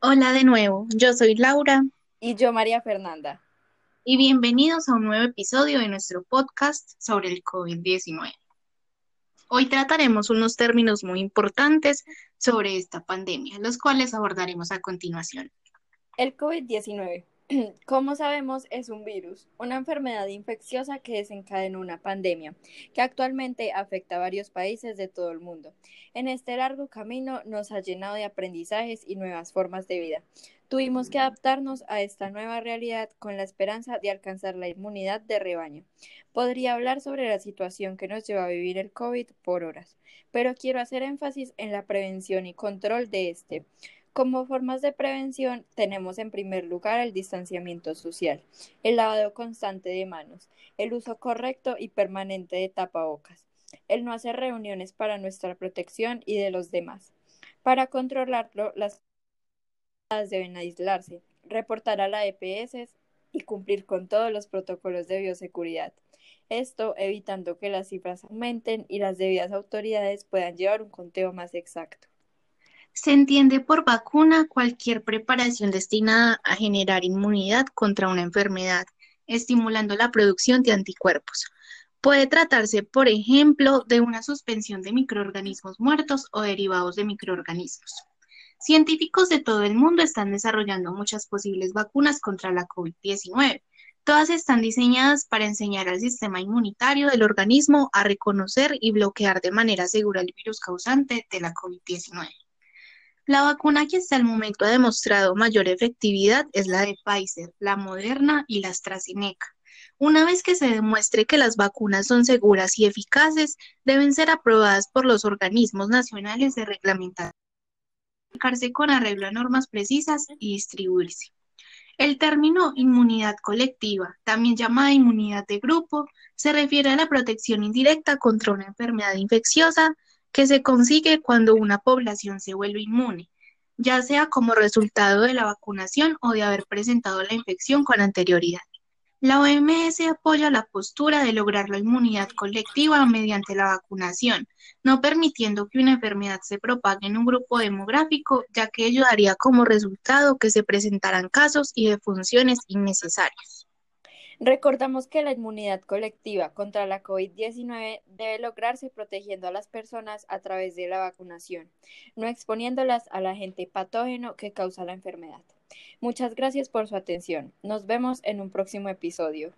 Hola de nuevo, yo soy Laura Y yo, María Fernanda. y bienvenidos a un nuevo episodio de nuestro podcast sobre el COVID-19. Hoy trataremos unos términos muy importantes sobre esta pandemia, los cuales abordaremos a continuación. El COVID-19, como sabemos, es un virus, una enfermedad infecciosa que desencadenó una pandemia, que actualmente afecta a varios países de todo el mundo. En este largo camino nos ha llenado de aprendizajes y nuevas formas de vida. Tuvimos que adaptarnos a esta nueva realidad con la esperanza de alcanzar la inmunidad de rebaño. Podría hablar sobre la situación que nos lleva a vivir el COVID por horas, pero quiero hacer énfasis en la prevención y control de este. Como formas de prevención tenemos en primer lugar el distanciamiento social, el lavado constante de manos, el uso correcto y permanente de tapabocas, el no hacer reuniones para nuestra protección y de los demás. Para controlarlo, las deben aislarse, reportar a la EPS y cumplir con todos los protocolos de bioseguridad. Esto evitando que las cifras aumenten y las debidas autoridades puedan llevar un conteo más exacto. Se entiende por vacuna cualquier preparación destinada a generar inmunidad contra una enfermedad, estimulando la producción de anticuerpos. Puede tratarse, por ejemplo, de una suspensión de microorganismos muertos o derivados de microorganismos. Científicos de todo el mundo están desarrollando muchas posibles vacunas contra la COVID-19. Todas están diseñadas para enseñar al sistema inmunitario del organismo a reconocer y bloquear de manera segura el virus causante de la COVID-19. La vacuna que hasta el momento ha demostrado mayor efectividad es la de Pfizer, la Moderna y la AstraZeneca. Una vez que se demuestre que las vacunas son seguras y eficaces, deben ser aprobadas por los organismos nacionales de reglamentación con arreglo a normas precisas y distribuirse. El término inmunidad colectiva, también llamada inmunidad de grupo, se refiere a la protección indirecta contra una enfermedad infecciosa que se consigue cuando una población se vuelve inmune, ya sea como resultado de la vacunación o de haber presentado la infección con anterioridad. La OMS apoya la postura de lograr la inmunidad colectiva mediante la vacunación, no permitiendo que una enfermedad se propague en un grupo demográfico, ya que ello daría como resultado que se presentaran casos y defunciones innecesarias. Recordamos que la inmunidad colectiva contra la COVID-19 debe lograrse protegiendo a las personas a través de la vacunación, no exponiéndolas al agente patógeno que causa la enfermedad. Muchas gracias por su atención. Nos vemos en un próximo episodio.